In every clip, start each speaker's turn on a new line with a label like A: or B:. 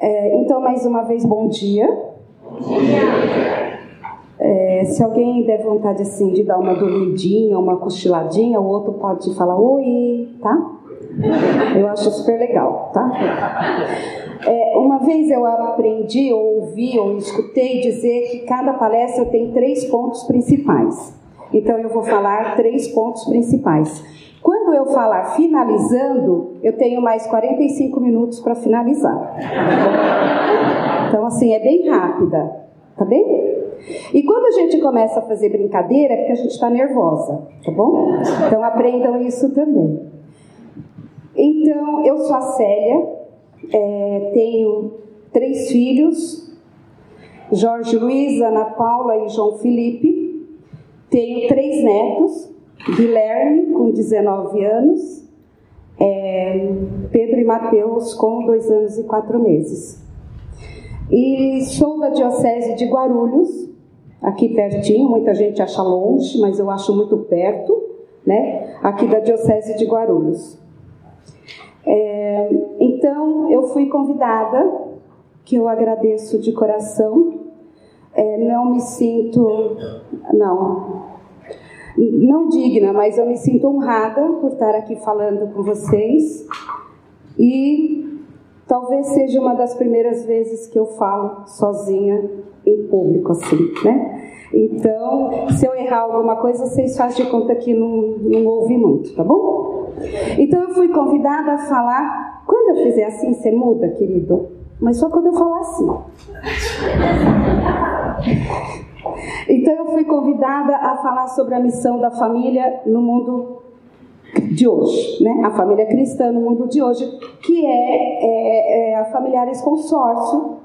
A: É, então, mais uma vez, bom dia. Bom dia. É, se alguém der vontade assim de dar uma dormidinha, uma cochiladinha, o outro pode falar oi, tá? Eu acho super legal, tá? É, uma vez eu aprendi, ou ouvi, ou escutei dizer que cada palestra tem três pontos principais. Então eu vou falar três pontos principais. Quando eu falar finalizando, eu tenho mais 45 minutos para finalizar. Então, assim, é bem rápida, tá bem? E quando a gente começa a fazer brincadeira, é porque a gente está nervosa, tá bom? Então aprendam isso também. Então, eu sou a Célia, é, tenho três filhos, Jorge Luiz, Ana Paula e João Felipe. Tenho três netos, Guilherme, com 19 anos, é, Pedro e Mateus, com dois anos e quatro meses. E sou da Diocese de Guarulhos, aqui pertinho, muita gente acha longe, mas eu acho muito perto, né? Aqui da Diocese de Guarulhos. É, então, eu fui convidada, que eu agradeço de coração. É, não me sinto, não, não digna, mas eu me sinto honrada por estar aqui falando com vocês. E talvez seja uma das primeiras vezes que eu falo sozinha em público, assim, né? Então, se eu errar alguma coisa, vocês fazem de conta que não, não ouvi muito, tá bom? Então, eu fui convidada a falar. Quando eu fizer assim, você muda, querido? Mas só quando eu falar assim. Então, eu fui convidada a falar sobre a missão da família no mundo de hoje, né? a família cristã no mundo de hoje, que é, é, é a Familiares Consórcio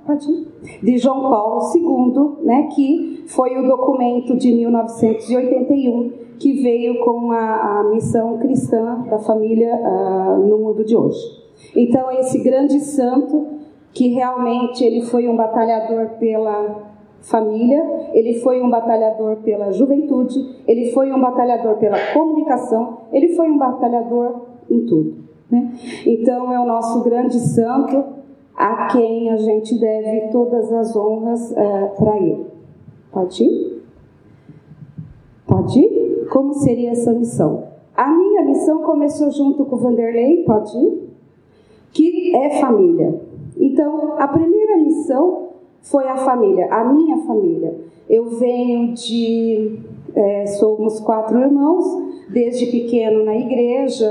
A: de João Paulo II, né? que foi o documento de 1981 que veio com a, a missão cristã da família uh, no mundo de hoje. Então, esse grande santo, que realmente ele foi um batalhador pela família, ele foi um batalhador pela juventude, ele foi um batalhador pela comunicação, ele foi um batalhador em tudo. Né? Então é o nosso grande santo a quem a gente deve todas as honras é, para ele. Pode ir? Pode ir? Como seria essa missão? A minha missão começou junto com o Vanderlei, pode ir? Que é família. Então, a primeira missão foi a família, a minha família. Eu venho de. É, somos quatro irmãos, desde pequeno na igreja,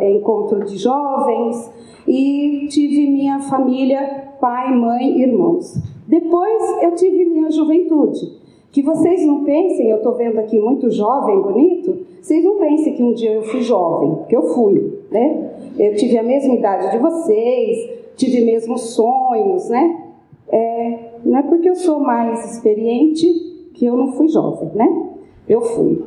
A: encontro de jovens, e tive minha família, pai, mãe, irmãos. Depois eu tive minha juventude. Que vocês não pensem, eu estou vendo aqui muito jovem, bonito, vocês não pensem que um dia eu fui jovem, porque eu fui, né? Eu tive a mesma idade de vocês, tive mesmos sonhos, né? É, não é porque eu sou mais experiente que eu não fui jovem, né? Eu fui.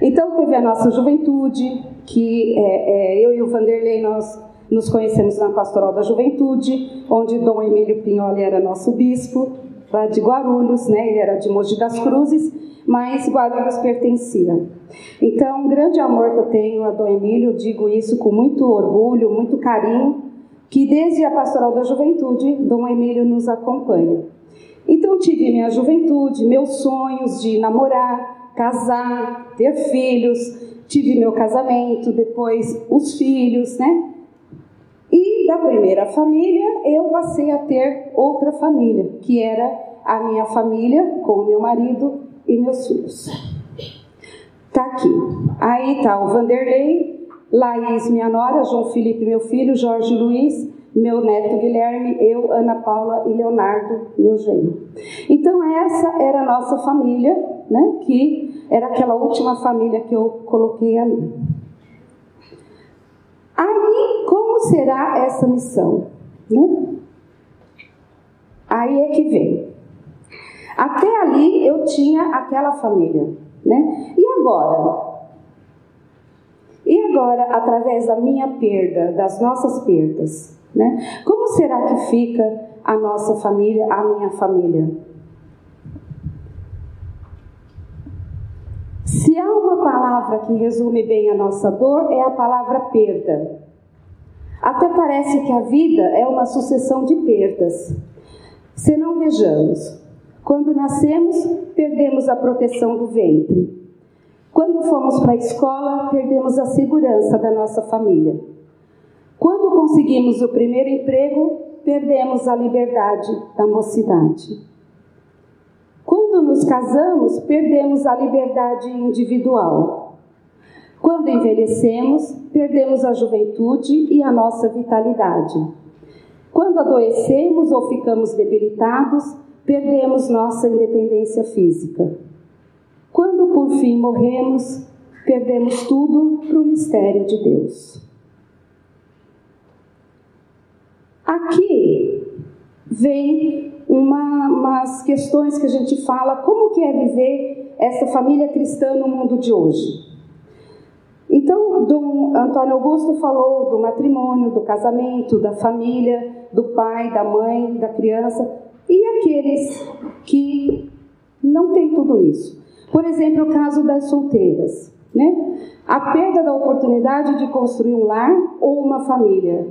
A: Então teve a nossa juventude, que é, é, eu e o Vanderlei nós nos conhecemos na Pastoral da Juventude, onde Dom Emílio Pinholi era nosso bispo, lá de Guarulhos, né? Ele era de Mogi das Cruzes, mas Guarulhos pertencia. Então, um grande amor que eu tenho a Dom Emílio, digo isso com muito orgulho, muito carinho, que desde a Pastoral da Juventude, Dom Emílio nos acompanha. Então tive minha juventude, meus sonhos de namorar, casar, ter filhos, tive meu casamento, depois os filhos, né? E da primeira família eu passei a ter outra família, que era a minha família com o meu marido e meus filhos. Tá aqui. Aí tá o Vanderlei, Laís, minha nora, João Felipe, meu filho, Jorge Luiz, meu neto Guilherme, eu, Ana Paula e Leonardo, meu genro. Então essa era a nossa família, né, que era aquela última família que eu coloquei ali. Aí, como será essa missão? Né? Aí é que vem. Até ali eu tinha aquela família, né? E agora? Agora, através da minha perda, das nossas perdas, né? Como será que fica a nossa família, a minha família? Se há uma palavra que resume bem a nossa dor, é a palavra perda. Até parece que a vida é uma sucessão de perdas. Se não vejamos, quando nascemos, perdemos a proteção do ventre. Quando fomos para a escola, perdemos a segurança da nossa família. Quando conseguimos o primeiro emprego, perdemos a liberdade da mocidade. Quando nos casamos, perdemos a liberdade individual. Quando envelhecemos, perdemos a juventude e a nossa vitalidade. Quando adoecemos ou ficamos debilitados, perdemos nossa independência física. Quando por fim morremos, perdemos tudo para o mistério de Deus. Aqui vem uma, umas questões que a gente fala, como que é viver essa família cristã no mundo de hoje? Então, Dom Antônio Augusto falou do matrimônio, do casamento, da família, do pai, da mãe, da criança e aqueles que não têm tudo isso. Por exemplo, o caso das solteiras, né? A perda da oportunidade de construir um lar ou uma família,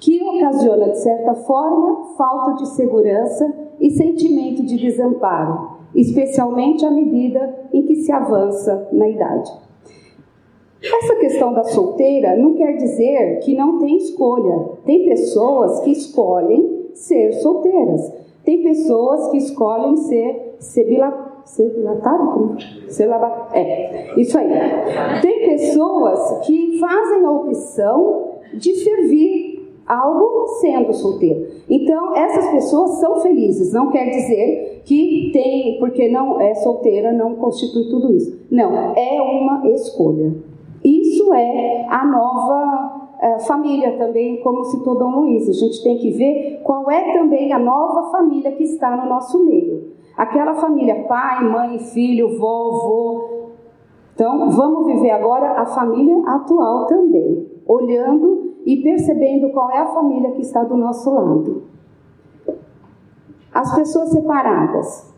A: que ocasiona, de certa forma, falta de segurança e sentimento de desamparo, especialmente à medida em que se avança na idade. Essa questão da solteira não quer dizer que não tem escolha. Tem pessoas que escolhem ser solteiras. Tem pessoas que escolhem ser cebilatado, é, isso aí. Tem pessoas que fazem a opção de servir algo sendo solteiro. Então, essas pessoas são felizes. Não quer dizer que tem, porque não é solteira, não constitui tudo isso. Não, é uma escolha. Isso é a nova é, família também, como citou Dom Luiz. A gente tem que ver qual é também a nova família que está no nosso meio. Aquela família pai, mãe, filho, vovô. Então, vamos viver agora a família atual também, olhando e percebendo qual é a família que está do nosso lado. As pessoas separadas.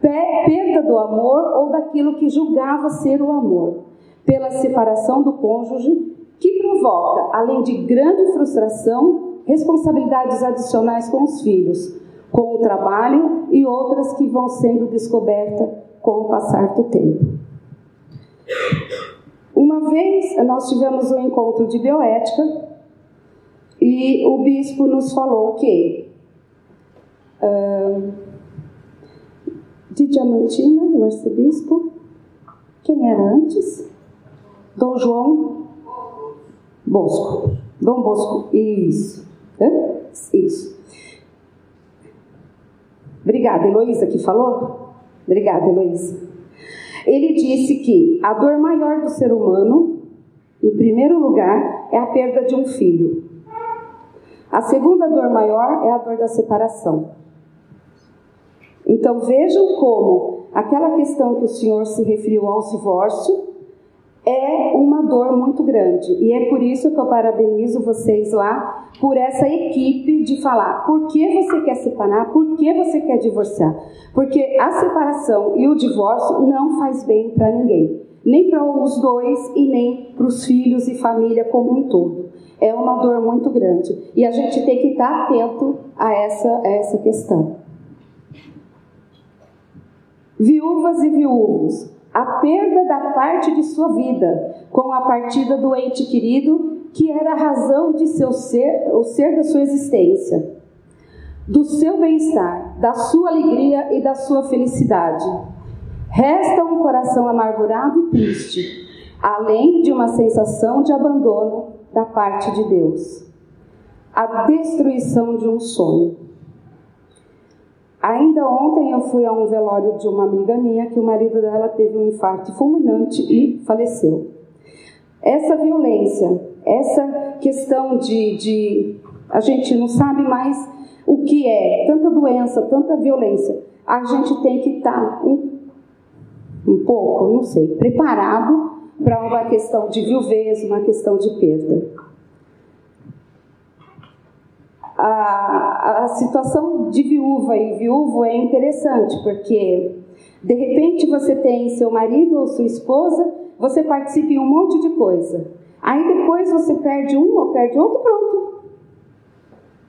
A: Perda do amor ou daquilo que julgava ser o amor pela separação do cônjuge, que provoca, além de grande frustração, responsabilidades adicionais com os filhos, com o trabalho e outras que vão sendo descobertas com o passar do tempo. Uma vez nós tivemos um encontro de bioética e o bispo nos falou que uh, de Diamantina, o arcebispo, quem era antes? Dom João Bosco. Dom Bosco, isso. Hã? Isso. Obrigada, Heloísa, que falou? Obrigada, Heloísa. Ele disse que a dor maior do ser humano, em primeiro lugar, é a perda de um filho. A segunda dor maior é a dor da separação. Então vejam como aquela questão que o senhor se referiu ao divórcio é uma dor muito grande. E é por isso que eu parabenizo vocês lá por essa equipe de falar por que você quer separar, por que você quer divorciar. Porque a separação e o divórcio não faz bem para ninguém, nem para os dois e nem para os filhos e família como um todo. É uma dor muito grande e a gente tem que estar atento a essa, a essa questão. Viúvas e viúvos, a perda da parte de sua vida com a partida do ente querido, que era a razão de seu ser, o ser da sua existência, do seu bem-estar, da sua alegria e da sua felicidade. Resta um coração amargurado e triste, além de uma sensação de abandono da parte de Deus. A destruição de um sonho. Ainda ontem eu fui a um velório de uma amiga minha que o marido dela teve um infarto fulminante e faleceu. Essa violência, essa questão de, de a gente não sabe mais o que é, tanta doença, tanta violência, a gente tem que estar um, um pouco, não sei, preparado para uma questão de viuvez, uma questão de perda a, a situação de viúva e viúvo é interessante, porque de repente você tem seu marido ou sua esposa, você participa em um monte de coisa. Aí depois você perde um ou perde outro, pronto.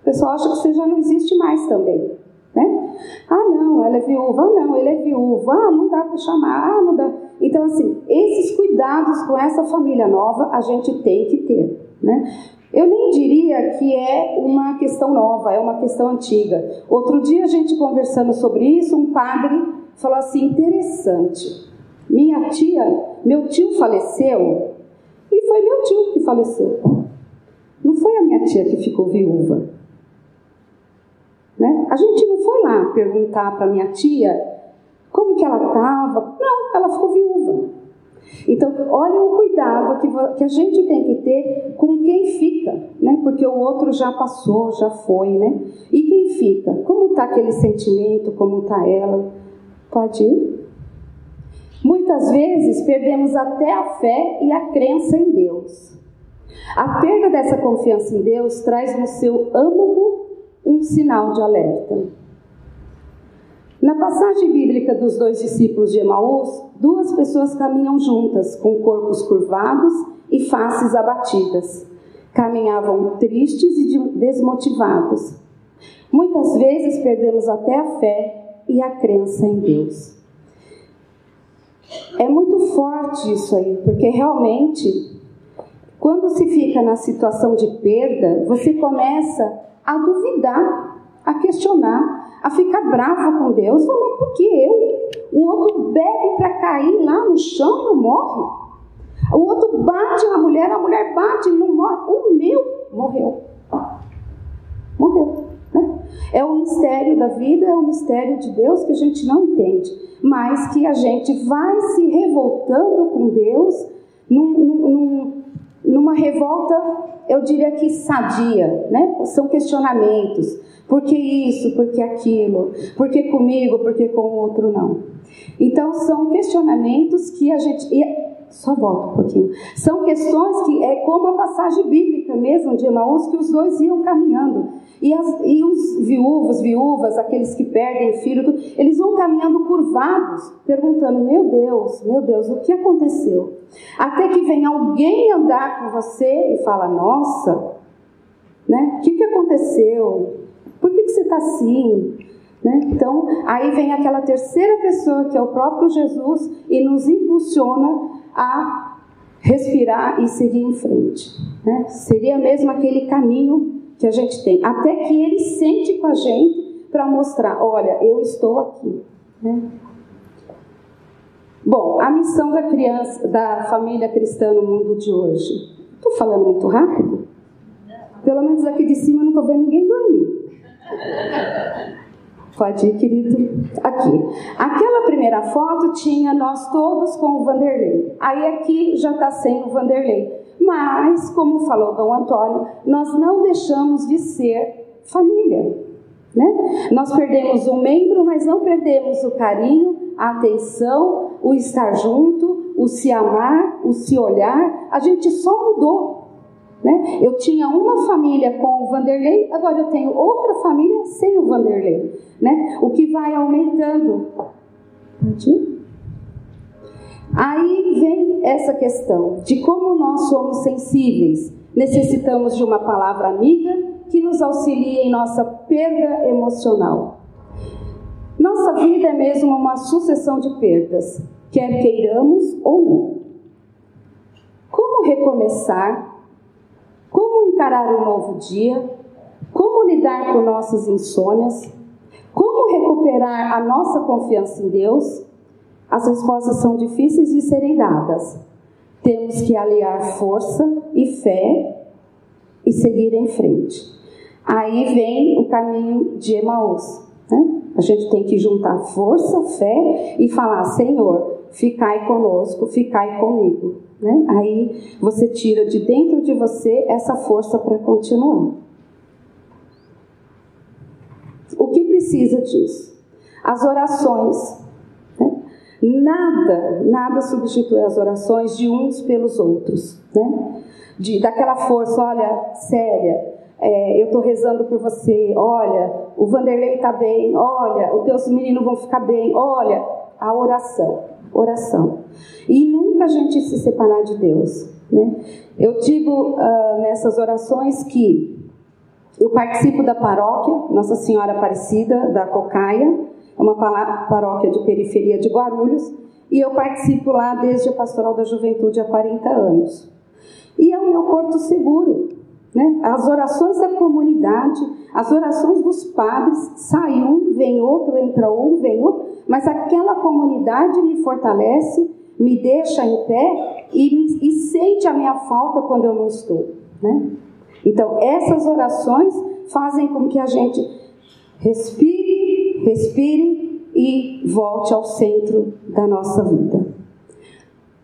A: O pessoal acha que você já não existe mais também. Né? Ah, não, ela é viúva. Ah, não, ele é viúvo. Ah, não dá para chamar. Ah, não dá. Então, assim, esses cuidados com essa família nova a gente tem que ter. Né? Eu nem diria que é uma questão nova, é uma questão antiga. Outro dia, a gente conversando sobre isso, um padre falou assim: interessante. Minha tia, meu tio faleceu e foi meu tio que faleceu. Não foi a minha tia que ficou viúva. Né? A gente não foi lá perguntar para minha tia como que ela estava. Não, ela ficou viúva. Então, olha o cuidado que, que a gente tem que ter com quem fica, né? Porque o outro já passou, já foi, né? E quem fica? Como está aquele sentimento? Como está ela? Pode ir? Muitas vezes perdemos até a fé e a crença em Deus. A perda dessa confiança em Deus traz no seu âmago um sinal de alerta. Na passagem bíblica dos dois discípulos de Emaús, duas pessoas caminham juntas, com corpos curvados e faces abatidas. Caminhavam tristes e desmotivados. Muitas vezes perdemos até a fé e a crença em Deus. É muito forte isso aí, porque realmente, quando se fica na situação de perda, você começa a duvidar, a questionar, a ficar brava com Deus, falando, por que eu? O outro bebe para cair lá no chão e não morre. O outro bate na mulher, a mulher bate e não morre. O meu morreu. Morreu. Né? É o mistério da vida, é o mistério de Deus que a gente não entende, mas que a gente vai se revoltando com Deus num, num, numa revolta, eu diria que sadia, né? São questionamentos. Por que isso? Por que aquilo? Por que comigo? Por que com o outro não? Então, são questionamentos que a gente. Só volta um pouquinho. São questões que é como a passagem bíblica mesmo de Emaús, que os dois iam caminhando. E, as, e os viúvos, viúvas, aqueles que perdem filho, eles vão caminhando curvados, perguntando: Meu Deus, meu Deus, o que aconteceu? Até que vem alguém andar com você e fala: Nossa, né? O que, que aconteceu? Por que, que você está assim? Né? Então, aí vem aquela terceira pessoa, que é o próprio Jesus, e nos impulsiona a respirar e seguir em frente. Né? Seria mesmo aquele caminho que a gente tem, até que ele sente com a gente para mostrar: olha, eu estou aqui. Né? Bom, a missão da criança, da família cristã no mundo de hoje. Estou falando muito rápido? Pelo menos aqui de cima eu não estou vendo ninguém dormir. Pode ir, querido. Aqui. Aquela primeira foto tinha nós todos com o Vanderlei. Aí aqui já está sem o Vanderlei. Mas, como falou Dom Antônio, nós não deixamos de ser família. Né? Nós perdemos um membro, mas não perdemos o carinho, a atenção, o estar junto, o se amar, o se olhar. A gente só mudou. Né? Eu tinha uma família com o Vanderlei, agora eu tenho outra família sem o Vanderlei. Né? O que vai aumentando. Aí vem essa questão de como nós somos sensíveis. Necessitamos de uma palavra amiga que nos auxilie em nossa perda emocional. Nossa vida é mesmo uma sucessão de perdas, quer queiramos ou não. Como recomeçar como encarar um novo dia? Como lidar com nossas insônias? Como recuperar a nossa confiança em Deus? As respostas são difíceis de serem dadas. Temos que aliar força e fé e seguir em frente. Aí vem o caminho de Emaús. Né? A gente tem que juntar força, fé e falar: Senhor, ficai conosco, ficai comigo. Né? Aí você tira de dentro de você essa força para continuar. O que precisa disso? As orações. Nada, nada substitui as orações de uns pelos outros. Né? De, daquela força, olha, séria, é, eu estou rezando por você, olha, o Vanderlei está bem, olha, os teus meninos vão ficar bem, olha, a oração. Oração. E nunca a gente se separar de Deus. Né? Eu digo uh, nessas orações que eu participo da paróquia Nossa Senhora Aparecida da Cocaia, é uma paróquia de periferia de Guarulhos, e eu participo lá desde a Pastoral da Juventude há 40 anos. E é o meu porto seguro. Né? As orações da comunidade, as orações dos padres, sai um, vem outro, entra um, vem outro, mas aquela comunidade me fortalece, me deixa em pé e, e sente a minha falta quando eu não estou. Né? Então, essas orações fazem com que a gente respire, respire e volte ao centro da nossa vida.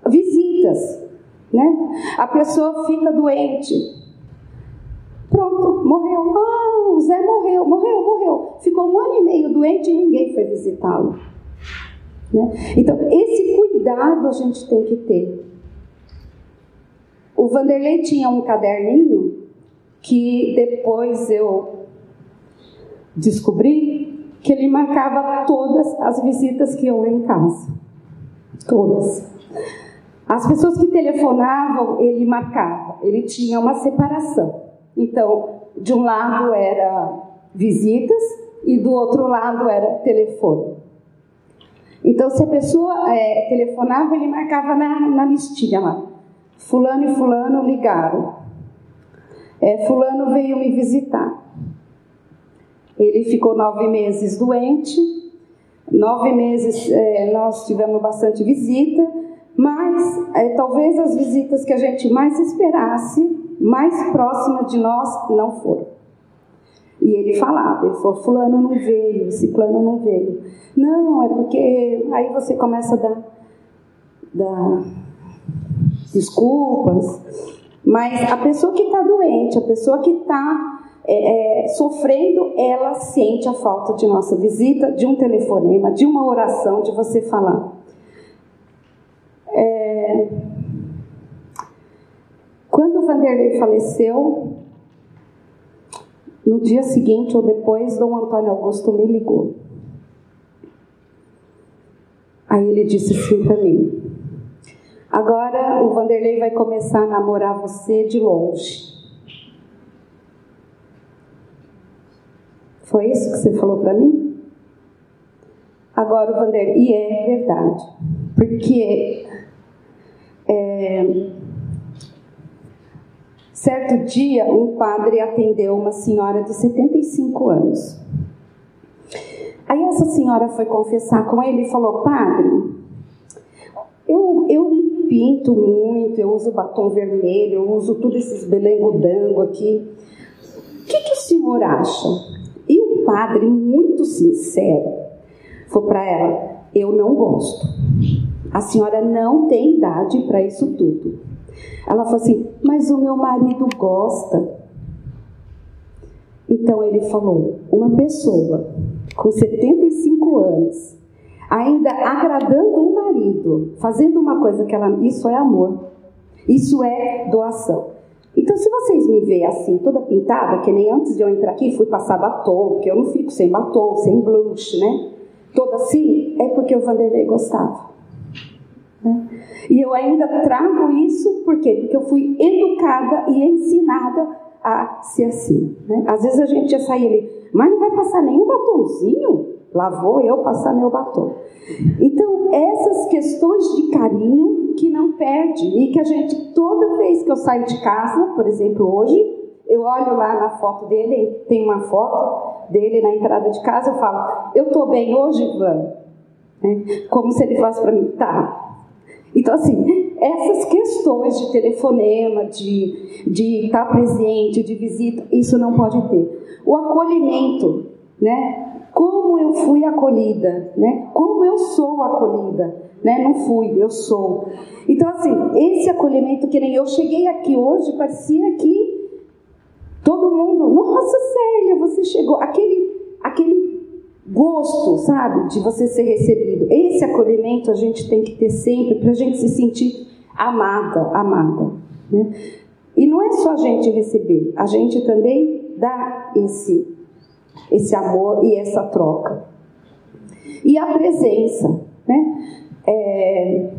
A: Visitas, né? A pessoa fica doente. Pronto, morreu. Ah, o Zé morreu, morreu, morreu. Ficou um ano e meio doente e ninguém foi visitá-lo. Né? Então, esse cuidado a gente tem que ter. O Vanderlei tinha um caderninho que depois eu descobri que ele marcava todas as visitas que eu ia em casa. Todas. As pessoas que telefonavam, ele marcava. Ele tinha uma separação. Então, de um lado era visitas e do outro lado era telefone. Então, se a pessoa é, telefonava, ele marcava na, na listinha lá. Fulano e fulano ligaram. É, fulano veio me visitar. Ele ficou nove meses doente. Nove meses é, nós tivemos bastante visita, mas é, talvez as visitas que a gente mais esperasse, mais próximas de nós, não foram. E ele falava, ele falou, fulano não veio, ciclano não veio. Não, é porque aí você começa a dar, dar desculpas. Mas a pessoa que está doente, a pessoa que está é, é, sofrendo, ela sente a falta de nossa visita, de um telefonema, de uma oração, de você falar. É... Quando o Vanderlei faleceu, no dia seguinte ou depois, Dom Antônio Augusto me ligou. Aí ele disse assim para mim: Agora o Vanderlei vai começar a namorar você de longe. Foi isso que você falou para mim? Agora o Vanderlei, e é verdade, porque é, Certo dia, um padre atendeu uma senhora de 75 anos. Aí essa senhora foi confessar com ele e falou: Padre, eu, eu me pinto muito, eu uso batom vermelho, eu uso tudo esses belengo-dango aqui. O que, que o senhor acha? Padre, muito sincero, falou para ela: Eu não gosto. A senhora não tem idade para isso tudo. Ela falou assim: Mas o meu marido gosta. Então ele falou: Uma pessoa com 75 anos, ainda agradando o marido, fazendo uma coisa que ela. Isso é amor. Isso é doação. Então, se vocês me veem assim, toda pintada, que nem antes de eu entrar aqui fui passar batom, porque eu não fico sem batom, sem blush, né? Toda assim, é porque o Vanderlei gostava. Né? E eu ainda trago isso, por quê? Porque eu fui educada e ensinada a ser assim. Né? Às vezes a gente já sai ali, mas não vai passar nenhum batomzinho? Lá vou eu passar meu batom. Então, essas questões de carinho que não perde e que a gente, toda vez que eu saio de casa, por exemplo, hoje, eu olho lá na foto dele, tem uma foto dele na entrada de casa, eu falo, eu tô bem hoje, Ivan? Né? Como se ele fosse para mim, tá, então, assim, essas questões de telefonema, de, de estar presente, de visita, isso não pode ter. O acolhimento, né? Como eu fui acolhida, né? Como eu sou acolhida, né? Não fui, eu sou. Então, assim, esse acolhimento que nem eu cheguei aqui hoje, parecia que todo mundo, nossa Célia, você chegou. Aquele, aquele gosto, sabe, de você ser recebido. Esse acolhimento a gente tem que ter sempre para a gente se sentir amada, amada. Né? E não é só a gente receber, a gente também dá esse, esse amor e essa troca. E a presença, né? É,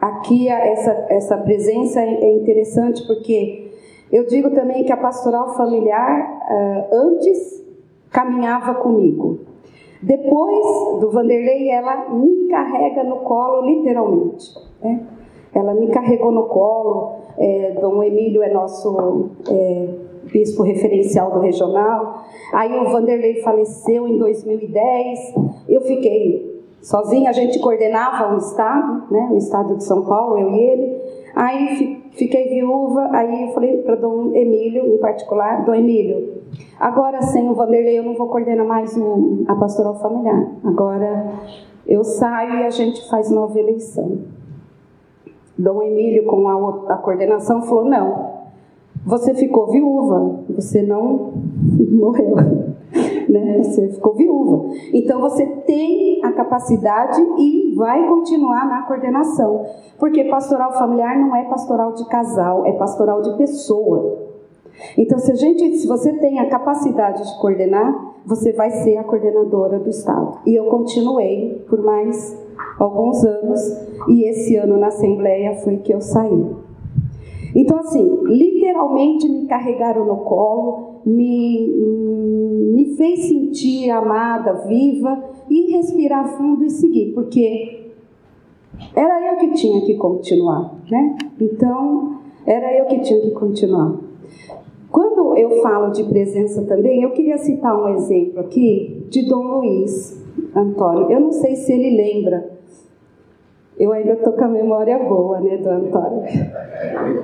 A: aqui essa, essa presença é interessante porque eu digo também que a pastoral familiar uh, antes caminhava comigo. Depois do Vanderlei, ela me carrega no colo, literalmente. Né? Ela me carregou no colo. É, Dom Emílio é nosso é, bispo referencial do regional. Aí o Vanderlei faleceu em 2010. Eu fiquei sozinha, a gente coordenava o estado, né, o estado de São Paulo, eu e ele. Aí fiquei viúva, aí falei para Dom Emílio, em particular, Dom Emílio, agora sem o Vanderlei eu não vou coordenar mais a pastoral familiar. Agora eu saio e a gente faz nova eleição. Dom Emílio, com a, a coordenação, falou: não, você ficou viúva, você não morreu né? Você ficou viúva. Então você tem a capacidade e vai continuar na coordenação, porque pastoral familiar não é pastoral de casal, é pastoral de pessoa. Então, se a gente, se você tem a capacidade de coordenar, você vai ser a coordenadora do estado. E eu continuei por mais alguns anos, e esse ano na assembleia foi que eu saí. Então, assim, literalmente me carregaram no colo, me, me fez sentir amada, viva e respirar fundo e seguir, porque era eu que tinha que continuar, né? Então, era eu que tinha que continuar. Quando eu falo de presença também, eu queria citar um exemplo aqui de Dom Luiz Antônio. Eu não sei se ele lembra. Eu ainda estou com a memória boa, né, do Antônio?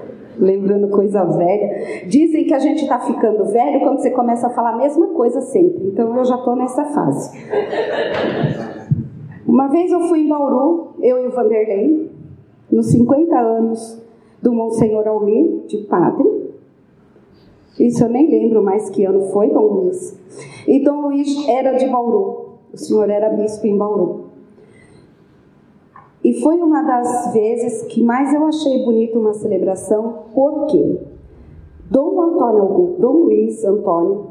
A: lembrando coisa velha. Dizem que a gente está ficando velho quando você começa a falar a mesma coisa sempre. Então eu já estou nessa fase. Uma vez eu fui em Bauru, eu e o Vanderlei, nos 50 anos do Monsenhor Almir, de padre. Isso eu nem lembro mais que ano foi, Dom Luiz. E Dom Luiz era de Bauru. O senhor era bispo em Bauru. E foi uma das vezes que mais eu achei bonito uma celebração, porque Dom Antônio Dom Luiz Antônio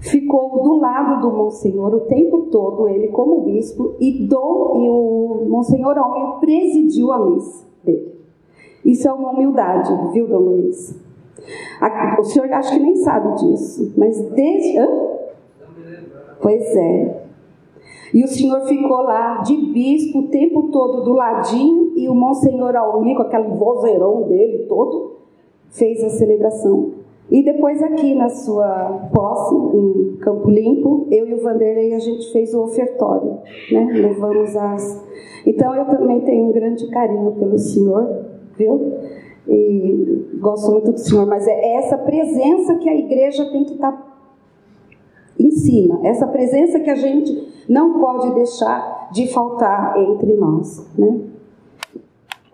A: ficou do lado do Monsenhor o tempo todo, ele como bispo, e Dom e o Monsenhor Almir presidiu a missa dele. Isso é uma humildade, viu, Dom Luiz? O senhor acho que nem sabe disso, mas desde. Hã? Pois é. E o senhor ficou lá de bispo o tempo todo do ladinho e o Monsenhor Almir, com aquele vozeirão dele todo, fez a celebração. E depois aqui na sua posse, em Campo Limpo, eu e o Vanderlei, a gente fez o ofertório, né? Levamos as... Então eu também tenho um grande carinho pelo senhor, viu? E gosto muito do senhor, mas é essa presença que a igreja tem que estar em cima, essa presença que a gente não pode deixar de faltar entre nós, né?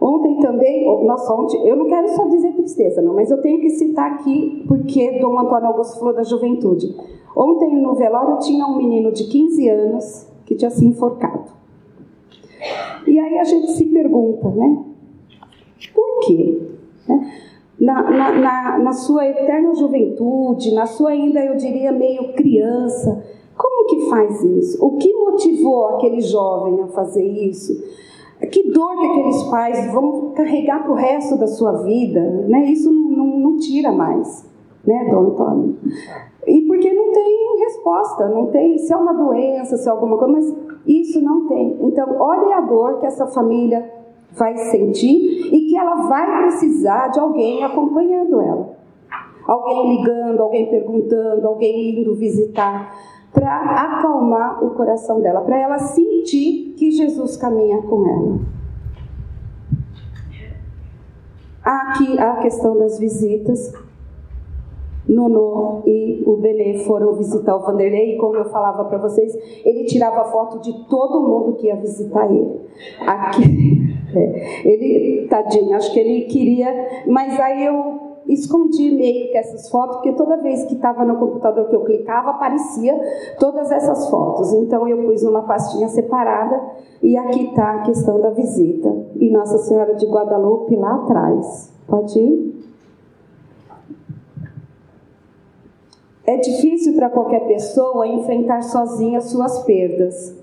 A: Ontem também, nossa, ontem, eu não quero só dizer tristeza, não, mas eu tenho que citar aqui, porque Dom Antônio Augusto falou da juventude. Ontem no velório tinha um menino de 15 anos que tinha se enforcado. E aí a gente se pergunta, né? Por quê? Né? Na, na, na, na sua eterna juventude, na sua ainda, eu diria, meio criança, como que faz isso? O que motivou aquele jovem a fazer isso? Que dor que aqueles pais vão carregar para o resto da sua vida, né? Isso não, não, não tira mais, né, Dom Antônio? E porque não tem resposta, não tem se é uma doença, se é alguma coisa, mas isso não tem. Então, olhe a dor que essa família vai sentir e que ela vai precisar de alguém acompanhando ela. Alguém ligando, alguém perguntando, alguém indo visitar para acalmar o coração dela, para ela sentir que Jesus caminha com ela. Aqui a questão das visitas. Nono e o Benê foram visitar o Vanderlei e como eu falava para vocês, ele tirava foto de todo mundo que ia visitar ele. Aqui, é, ele, tadinho, acho que ele queria, mas aí eu escondi meio que essas fotos, porque toda vez que estava no computador que eu clicava, aparecia todas essas fotos. Então eu pus numa pastinha separada e aqui está a questão da visita. E Nossa Senhora de Guadalupe lá atrás. Pode ir? É difícil para qualquer pessoa enfrentar sozinha suas perdas.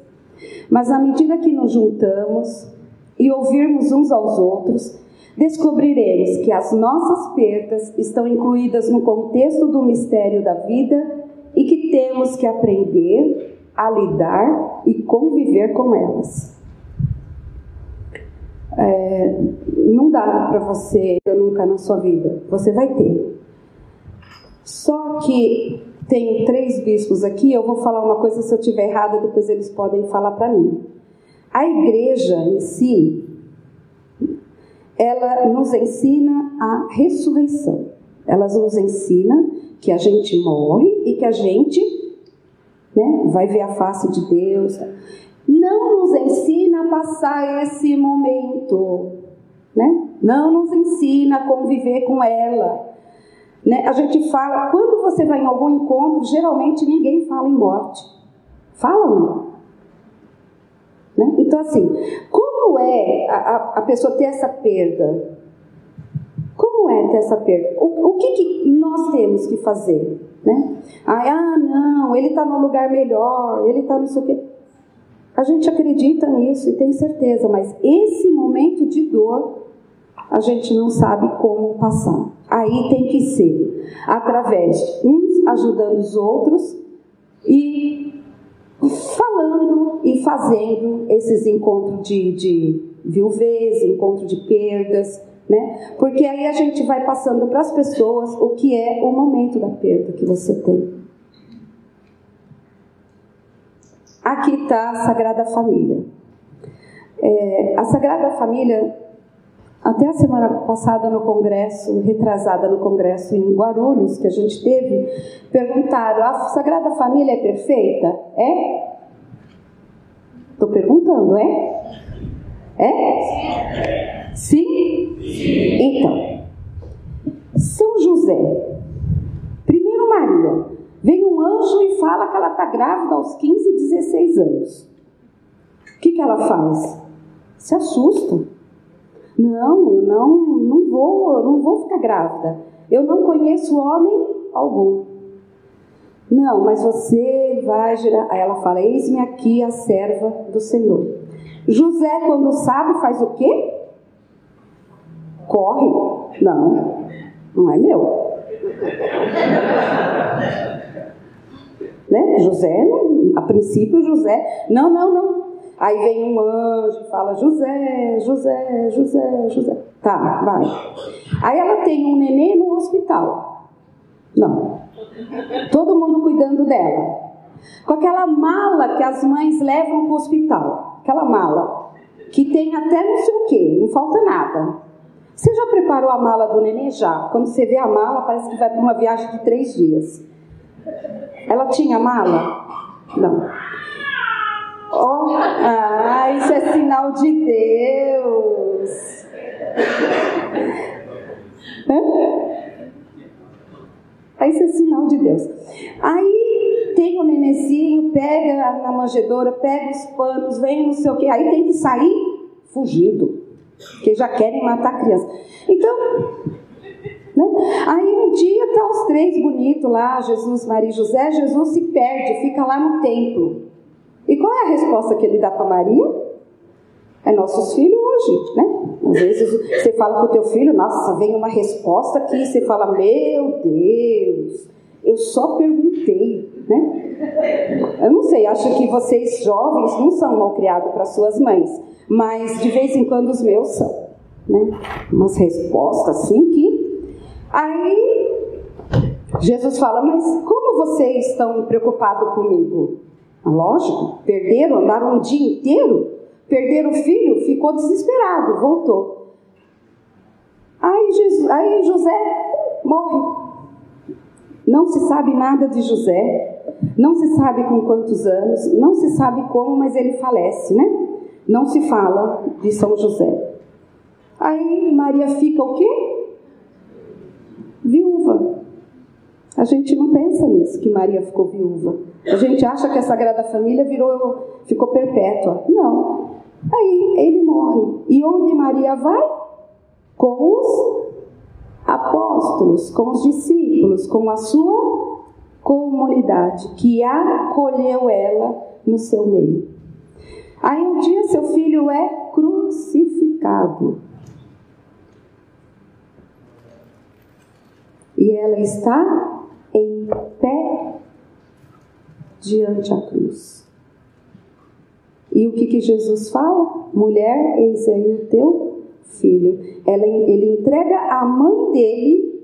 A: Mas à medida que nos juntamos, e ouvirmos uns aos outros, descobriremos que as nossas perdas estão incluídas no contexto do mistério da vida e que temos que aprender a lidar e conviver com elas. É, não dá para você nunca na sua vida, você vai ter. Só que tenho três bispos aqui, eu vou falar uma coisa, se eu estiver errada, depois eles podem falar para mim. A igreja em si, ela nos ensina a ressurreição. Ela nos ensina que a gente morre e que a gente né, vai ver a face de Deus. Não nos ensina a passar esse momento, né? Não nos ensina a conviver com ela. Né? A gente fala, quando você vai em algum encontro, geralmente ninguém fala em morte. Fala ou não? Né? Então, assim, como é a, a, pessoa ter essa perda? Como é ter essa perda? O, o que, que nós temos que fazer? Né? Ah, não, ele está num lugar melhor, ele está não sei o quê. A gente acredita nisso e tem certeza, mas esse momento de dor a gente não sabe como passar. Aí tem que ser através uns ajudando os outros e falando e fazendo esses encontros de, de viuvez, encontro de perdas, né? Porque aí a gente vai passando para as pessoas o que é o momento da perda que você tem. Aqui está a Sagrada Família. É, a Sagrada Família até a semana passada no congresso, retrasada no congresso em Guarulhos, que a gente teve, perguntaram: a Sagrada Família é perfeita? É? Estou perguntando, é? É? Sim? Então, São José, primeiro Maria, vem um anjo e fala que ela está grávida aos 15, 16 anos. O que, que ela faz? Se assusta. Não, eu não, não vou, não vou ficar grávida. Eu não conheço homem algum. Não, mas você vai gerar. Aí ela fala: Eis-me aqui a serva do Senhor. José, quando sabe, faz o quê? Corre. Não, não é meu. né? José, a princípio, José. Não, não, não. Aí vem um anjo e fala: José, José, José, José. Tá, vai. Aí ela tem um neném no hospital. Não. Todo mundo cuidando dela. Com aquela mala que as mães levam para o hospital. Aquela mala. Que tem até não sei o quê, não falta nada. Você já preparou a mala do neném? Já. Quando você vê a mala, parece que vai para uma viagem de três dias. Ela tinha mala? Não. Oh, ah, isso é sinal de Deus. Hã? Isso é sinal de Deus. Aí tem o nenezinho, pega na manjedoura, pega os panos, vem não sei o que. Aí tem que sair fugido. Porque já querem matar a criança. Então, né? Aí um dia tá os três bonitos lá, Jesus, Maria e José, Jesus se perde, fica lá no templo. E qual é a resposta que ele dá para Maria? É nossos filhos hoje, né? Às vezes você fala para o teu filho, nossa, vem uma resposta que você fala, meu Deus, eu só perguntei, né? Eu não sei, acho que vocês jovens não são mal criados para suas mães, mas de vez em quando os meus são, né? Umas respostas assim que... Aí Jesus fala, mas como vocês estão preocupados comigo? Lógico, perderam, andaram um dia inteiro, perderam o filho, ficou desesperado, voltou. Aí, Jesus, aí José morre. Não se sabe nada de José, não se sabe com quantos anos, não se sabe como, mas ele falece, né? Não se fala de São José. Aí Maria fica o quê? Viúva. A gente não pensa nisso, que Maria ficou viúva. A gente acha que a Sagrada Família virou, ficou perpétua. Não. Aí ele morre. E onde Maria vai? Com os apóstolos, com os discípulos, com a sua comunidade, que acolheu ela no seu meio. Aí um dia seu filho é crucificado. E ela está em pé diante a cruz. E o que, que Jesus fala? Mulher, eis aí o teu filho. Ela, ele entrega a mãe dele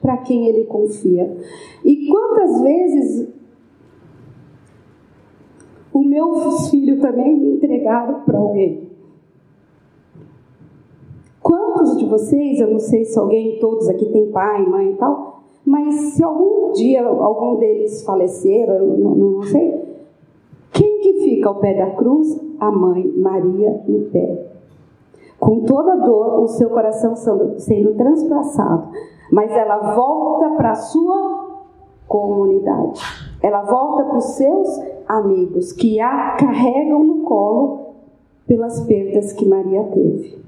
A: para quem ele confia. E quantas vezes o meu filho também me entregaram para alguém? Quantos de vocês, eu não sei se alguém, todos aqui tem pai, mãe e tal, mas se algum dia algum deles falecer, eu não, não sei, quem que fica ao pé da cruz? A mãe Maria em pé. Com toda dor, o seu coração sendo, sendo transpassado, mas ela volta para a sua comunidade. Ela volta para os seus amigos que a carregam no colo pelas perdas que Maria teve.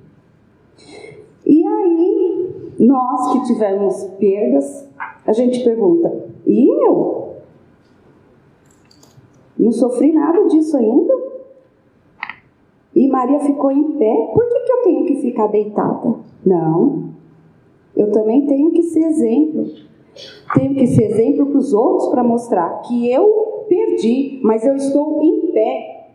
A: E aí, nós que tivemos perdas, a gente pergunta: e eu? Não sofri nada disso ainda? E Maria ficou em pé, por que, que eu tenho que ficar deitada? Não, eu também tenho que ser exemplo. Tenho que ser exemplo para os outros para mostrar que eu perdi, mas eu estou em pé,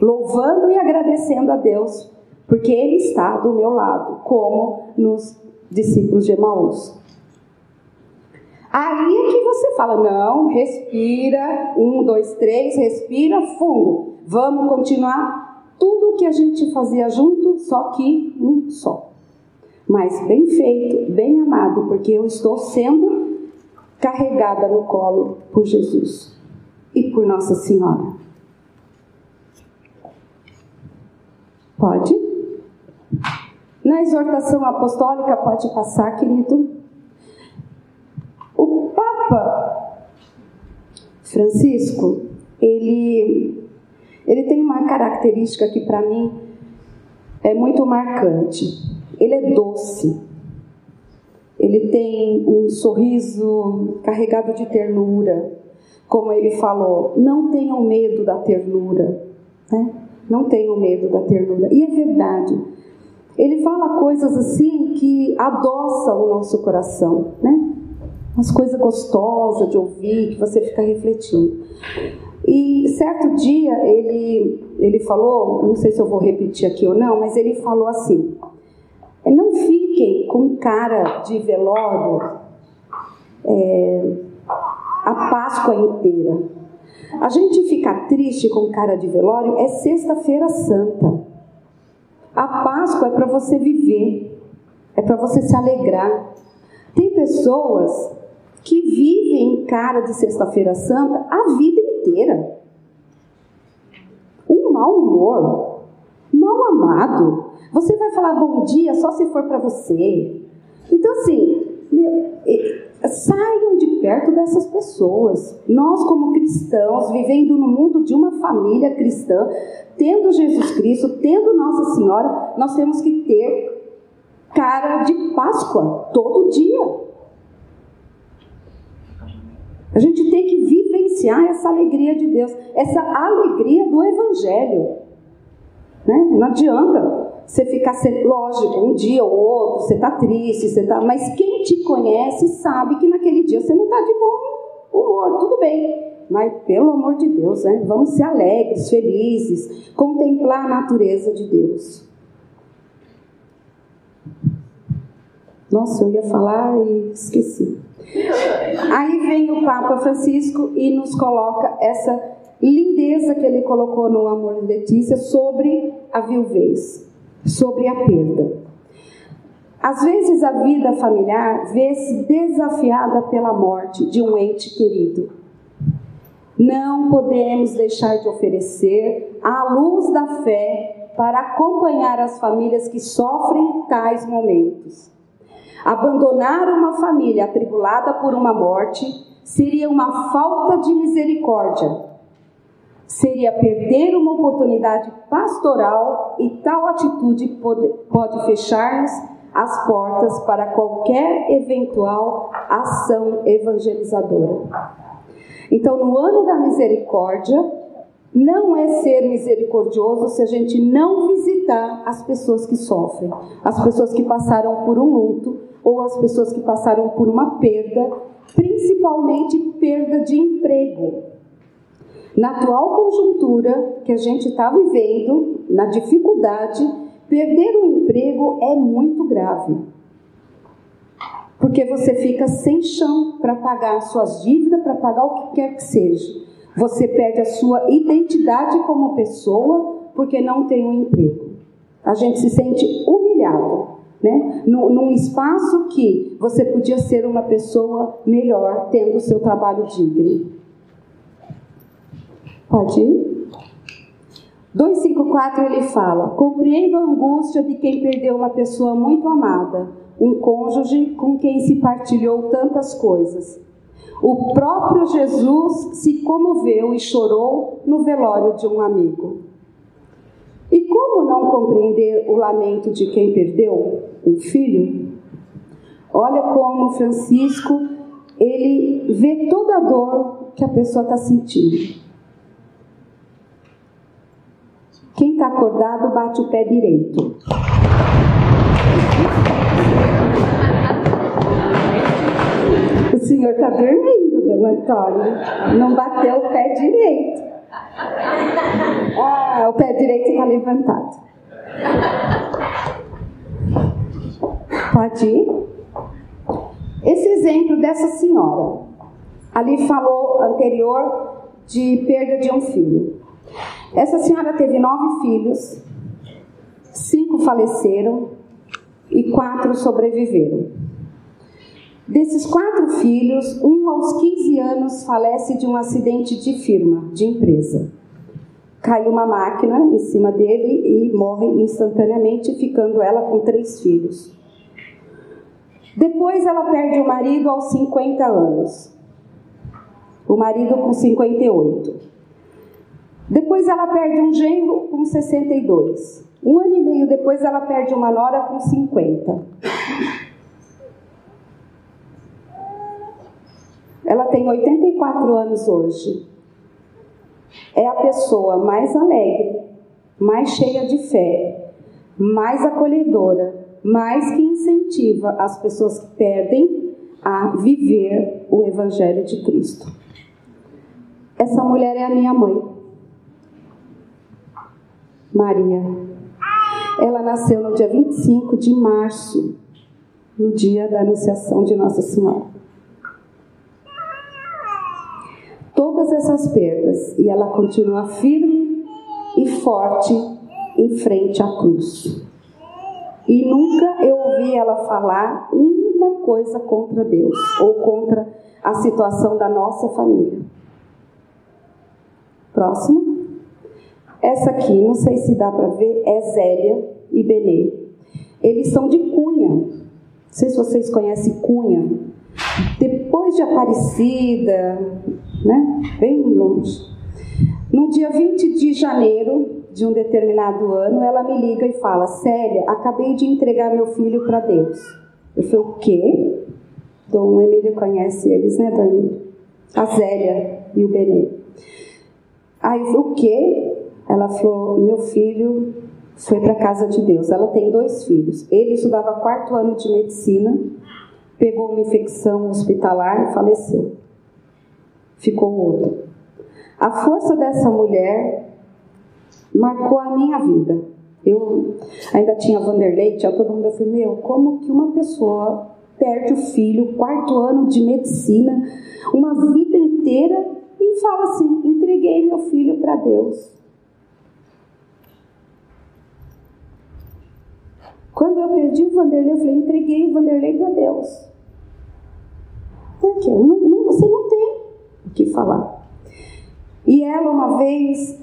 A: louvando e agradecendo a Deus, porque Ele está do meu lado, como nos discípulos de Emaús. Aí é que você fala: não, respira, um, dois, três, respira fundo. Vamos continuar tudo o que a gente fazia junto, só que um só. Mas bem feito, bem amado, porque eu estou sendo carregada no colo por Jesus e por Nossa Senhora. Pode? Na exortação apostólica, pode passar, querido. O Papa Francisco, ele, ele tem uma característica que para mim é muito marcante. Ele é doce. Ele tem um sorriso carregado de ternura. Como ele falou, não tenham medo da ternura. Né? Não tenham medo da ternura. E é verdade. Ele fala coisas assim que adoçam o nosso coração, né? Umas coisas gostosas de ouvir, que você fica refletindo. E certo dia ele, ele falou, não sei se eu vou repetir aqui ou não, mas ele falou assim: não fiquem com cara de velório é, a Páscoa inteira. A gente fica triste com cara de velório é Sexta-feira Santa. A Páscoa é para você viver, é para você se alegrar. Tem pessoas que vivem em cara de Sexta-feira Santa a vida inteira. Um mau humor, mal amado. Você vai falar bom dia só se for para você. Então, assim, meu, saiam de perto dessas pessoas. Nós, como cristãos, vivendo no mundo de uma família cristã, tendo Jesus Cristo, tendo Nossa Senhora, nós temos que ter cara de Páscoa todo dia. A gente tem que vivenciar essa alegria de Deus, essa alegria do Evangelho. Né? Não adianta você ficar, lógico, um dia ou outro, você está triste, você tá, mas quem te conhece sabe que naquele dia você não está de bom humor, tudo bem. Mas pelo amor de Deus, né? vamos ser alegres, felizes, contemplar a natureza de Deus. Nossa, eu ia falar e esqueci. Aí vem o Papa Francisco e nos coloca essa lindeza que ele colocou no Amor de Letícia sobre a viuvez, sobre a perda. Às vezes a vida familiar vê-se desafiada pela morte de um ente querido. Não podemos deixar de oferecer a luz da fé para acompanhar as famílias que sofrem tais momentos. Abandonar uma família atribulada por uma morte seria uma falta de misericórdia. Seria perder uma oportunidade pastoral e tal atitude pode, pode fechar-nos as portas para qualquer eventual ação evangelizadora. Então, no ano da misericórdia, não é ser misericordioso se a gente não visitar visitar as pessoas que sofrem, as pessoas que passaram por um luto ou as pessoas que passaram por uma perda, principalmente perda de emprego. Na atual conjuntura que a gente está vivendo, na dificuldade, perder o emprego é muito grave. Porque você fica sem chão para pagar suas dívidas, para pagar o que quer que seja. Você perde a sua identidade como pessoa porque não tem um emprego. A gente se sente humilhado, né? Num, num espaço que você podia ser uma pessoa melhor tendo o seu trabalho digno. Pode ir? 254 ele fala: Compreendo a angústia de quem perdeu uma pessoa muito amada, um cônjuge com quem se partilhou tantas coisas. O próprio Jesus se comoveu e chorou no velório de um amigo. Como não compreender o lamento de quem perdeu um filho? Olha como Francisco ele vê toda a dor que a pessoa está sentindo. Quem está acordado, bate o pé direito. O senhor está dormindo, dona Antônio. Não bateu o pé direito. Ah, o pé direito está levantado. Pode ir? Esse exemplo dessa senhora. Ali falou anterior de perda de um filho. Essa senhora teve nove filhos, cinco faleceram e quatro sobreviveram. Desses quatro filhos, um aos 15 anos falece de um acidente de firma, de empresa. Caiu uma máquina em cima dele e morre instantaneamente, ficando ela com três filhos. Depois ela perde o marido aos 50 anos. O marido com 58. Depois ela perde um genro com 62. Um ano e meio depois ela perde uma nora com 50. Ela tem 84 anos hoje. É a pessoa mais alegre, mais cheia de fé, mais acolhedora, mais que incentiva as pessoas que perdem a viver o Evangelho de Cristo. Essa mulher é a minha mãe. Maria. Ela nasceu no dia 25 de março, no dia da anunciação de Nossa Senhora. Todas essas perdas, e ela continua firme e forte em frente à cruz. E nunca eu ouvi ela falar uma coisa contra Deus ou contra a situação da nossa família. Próximo. Essa aqui, não sei se dá para ver, é Zélia e Benê. Eles são de Cunha. Não sei se vocês conhecem Cunha. Depois de Aparecida, né? Bem longe. No dia 20 de janeiro de um determinado ano, ela me liga e fala: Célia, acabei de entregar meu filho para Deus. Eu falei: O quê? Dom Emílio conhece eles, né, Emílio? A Zélia e o Benê. Aí eu falei: O quê? ela falou: Meu filho foi para a casa de Deus. Ela tem dois filhos. Ele estudava quarto ano de medicina, pegou uma infecção hospitalar e faleceu. Ficou outro. A força dessa mulher marcou a minha vida. Eu ainda tinha Vanderlei, tinha todo mundo. Eu falei: Meu, como que uma pessoa perde o filho, quarto ano de medicina, uma vida inteira, e fala assim: entreguei meu filho para Deus. Quando eu perdi o Vanderlei, eu falei, entreguei o Vanderlei para Deus. Por quê? Não, não, você não tem o que falar. E ela, uma vez,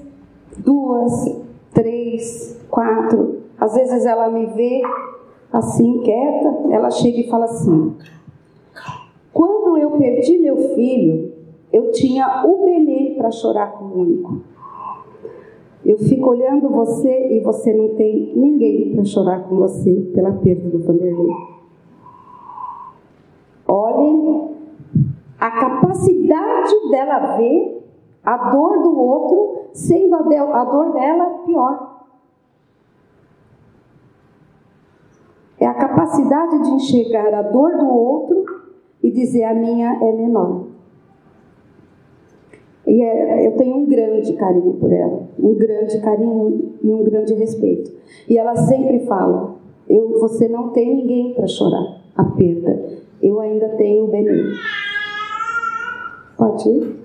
A: duas, três, quatro, às vezes ela me vê assim, quieta, ela chega e fala assim: Quando eu perdi meu filho, eu tinha o Benê para chorar comigo. Eu fico olhando você e você não tem ninguém para chorar com você pela perda do Vanderlei. Olhem a capacidade dela ver a dor do outro, sendo a, de, a dor dela pior. é a capacidade de enxergar a dor do outro e dizer a minha é menor. E é, eu tenho um grande carinho por ela, um grande carinho e um grande respeito. E ela sempre fala: eu, você não tem ninguém para chorar a perda. Eu ainda tenho o Benin. Pode ir?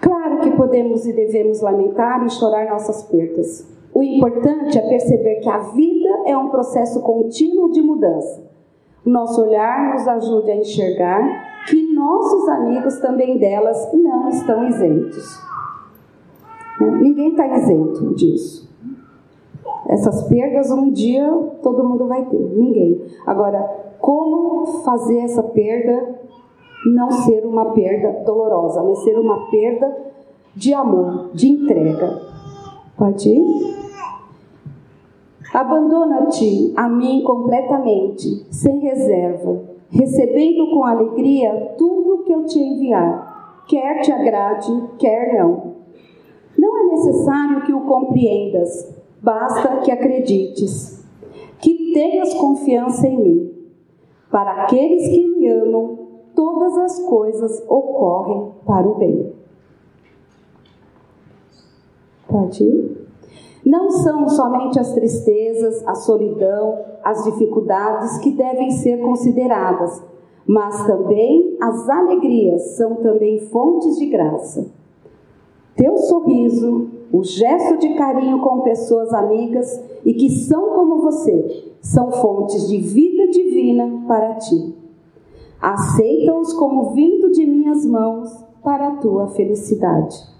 A: Claro que podemos e devemos lamentar e chorar nossas perdas. O importante é perceber que a vida é um processo contínuo de mudança. Nosso olhar nos ajude a enxergar nossos amigos também delas não estão isentos. Ninguém está isento disso. Essas perdas um dia todo mundo vai ter, ninguém. Agora, como fazer essa perda não ser uma perda dolorosa, mas ser uma perda de amor, de entrega? Pode ir? Abandona-te a mim completamente, sem reserva, recebendo com alegria tudo que eu te enviar, quer te agrade, quer não. Não é necessário que o compreendas, basta que acredites, que tenhas confiança em mim. Para aqueles que me amam, todas as coisas ocorrem para o bem. Pode ir? Não são somente as tristezas, a solidão, as dificuldades que devem ser consideradas, mas também as alegrias são também fontes de graça. Teu sorriso, o gesto de carinho com pessoas amigas e que são como você, são fontes de vida divina para ti. Aceita-os como vindo de minhas mãos para a tua felicidade.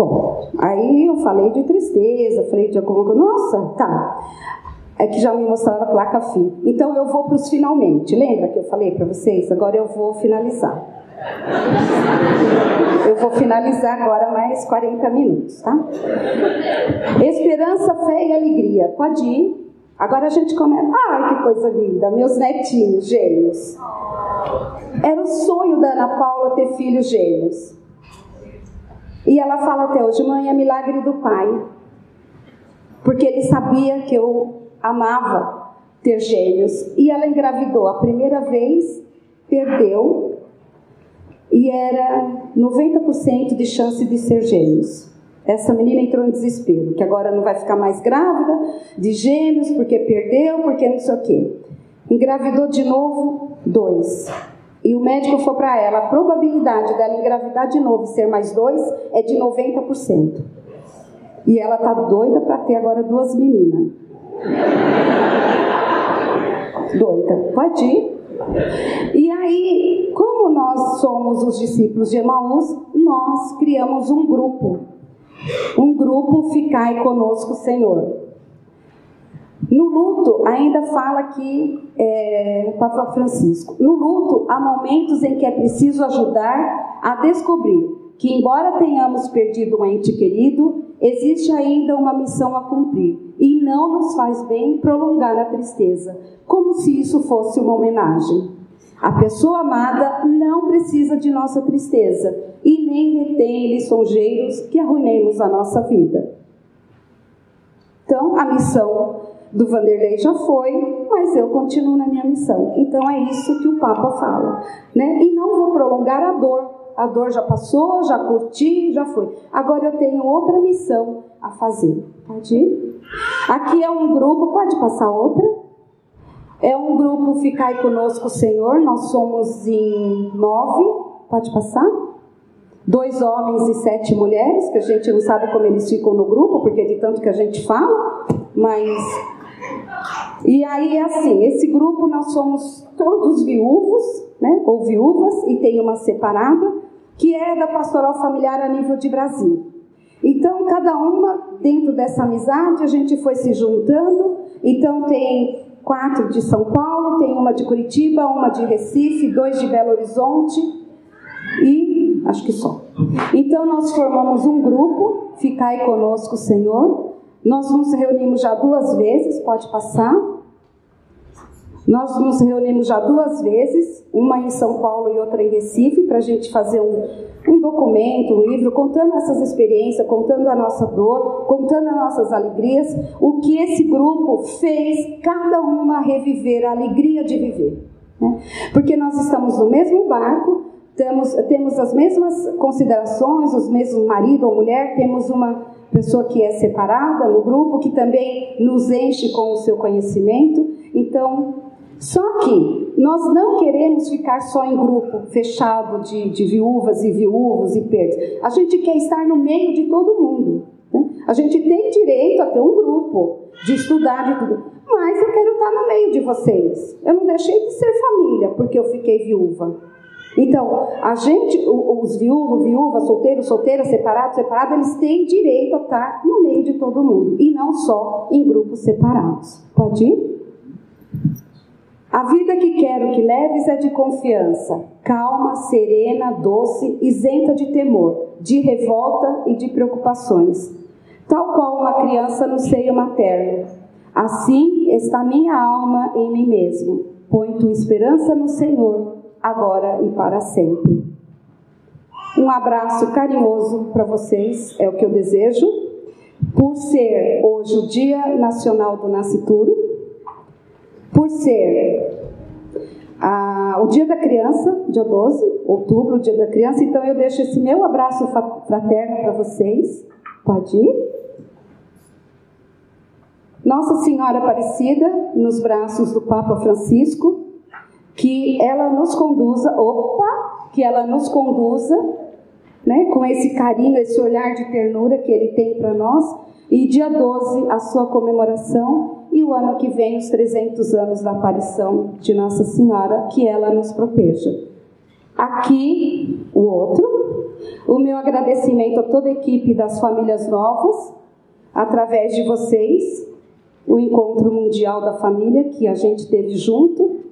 A: Bom, aí eu falei de tristeza, falei de alguma coisa. Nossa, tá. É que já me mostraram a placa fim. Então eu vou para os finalmente. Lembra que eu falei para vocês? Agora eu vou finalizar. Eu vou finalizar agora mais 40 minutos, tá? Esperança, fé e alegria. Pode ir. Agora a gente começa. Ai, que coisa linda! Meus netinhos gêmeos. Era o sonho da Ana Paula ter filhos gêmeos. E ela fala até hoje, mãe, é milagre do pai. Porque ele sabia que eu amava ter gêmeos. E ela engravidou a primeira vez, perdeu, e era 90% de chance de ser gêmeos. Essa menina entrou em desespero, que agora não vai ficar mais grávida de gêmeos, porque perdeu, porque não sei o quê. Engravidou de novo, dois. E o médico falou para ela: a probabilidade dela engravidar de novo e ser mais dois é de 90%. E ela tá doida para ter agora duas meninas. doida. Pode ir. E aí, como nós somos os discípulos de Emaús, nós criamos um grupo. Um grupo Ficai Conosco, Senhor. No luto, ainda fala que, é, Papa Francisco, no luto há momentos em que é preciso ajudar a descobrir que, embora tenhamos perdido um ente querido, existe ainda uma missão a cumprir e não nos faz bem prolongar a tristeza, como se isso fosse uma homenagem. A pessoa amada não precisa de nossa tristeza e nem retém lisonjeiros que arruinemos a nossa vida. Então, a missão do Vanderlei já foi, mas eu continuo na minha missão. Então é isso que o Papa fala, né? E não vou prolongar a dor. A dor já passou, já curti, já foi. Agora eu tenho outra missão a fazer. Pode ir? Aqui é um grupo, pode passar outra? É um grupo Ficai Conosco, Senhor. Nós somos em nove. Pode passar? Dois homens e sete mulheres, que a gente não sabe como eles ficam no grupo, porque é de tanto que a gente fala, mas e aí, assim, esse grupo nós somos todos viúvos, né, ou viúvas, e tem uma separada, que é da pastoral familiar a nível de Brasil. Então, cada uma, dentro dessa amizade, a gente foi se juntando. Então, tem quatro de São Paulo, tem uma de Curitiba, uma de Recife, dois de Belo Horizonte e acho que só. Então, nós formamos um grupo, Ficai Conosco, Senhor, nós nos reunimos já duas vezes, pode passar. Nós nos reunimos já duas vezes, uma em São Paulo e outra em Recife, para a gente fazer um, um documento, um livro, contando essas experiências, contando a nossa dor, contando as nossas alegrias, o que esse grupo fez cada uma reviver a alegria de viver. Né? Porque nós estamos no mesmo barco, temos, temos as mesmas considerações, os mesmos marido ou mulher, temos uma pessoa que é separada no grupo, que também nos enche com o seu conhecimento. Então, só que nós não queremos ficar só em grupo fechado de, de viúvas e viúvos e perdas. A gente quer estar no meio de todo mundo. Né? A gente tem direito a ter um grupo, de estudar, de tudo. Mas eu quero estar no meio de vocês. Eu não deixei de ser família porque eu fiquei viúva. Então, a gente, os viúvos, viúvas, solteiros, solteiras, separados, separados, eles têm direito a estar no meio de todo mundo e não só em grupos separados. Pode ir? A vida que quero que leves é de confiança, calma, serena, doce, isenta de temor, de revolta e de preocupações. Tal qual uma criança no seio materno. Assim está minha alma em mim mesmo. Põe tua esperança no Senhor agora e para sempre. Um abraço carinhoso para vocês, é o que eu desejo, por ser hoje o Dia Nacional do Nascituro, por ser o Dia da Criança, dia 12, outubro, o Dia da Criança, então eu deixo esse meu abraço fraterno para vocês. Pode ir? Nossa Senhora Aparecida, nos braços do Papa Francisco, que ela nos conduza, opa, que ela nos conduza, né, com esse carinho, esse olhar de ternura que ele tem para nós, e dia 12 a sua comemoração. E o ano que vem os 300 anos da aparição de Nossa Senhora, que ela nos proteja. Aqui o outro, o meu agradecimento a toda a equipe das famílias novas, através de vocês, o encontro mundial da família que a gente teve junto,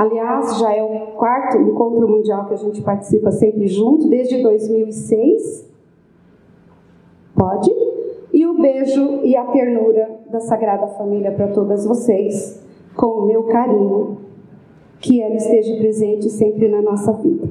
A: Aliás, já é o quarto encontro mundial que a gente participa sempre junto, desde 2006. Pode? E o beijo e a ternura da Sagrada Família para todas vocês, com o meu carinho, que ela esteja presente sempre na nossa vida.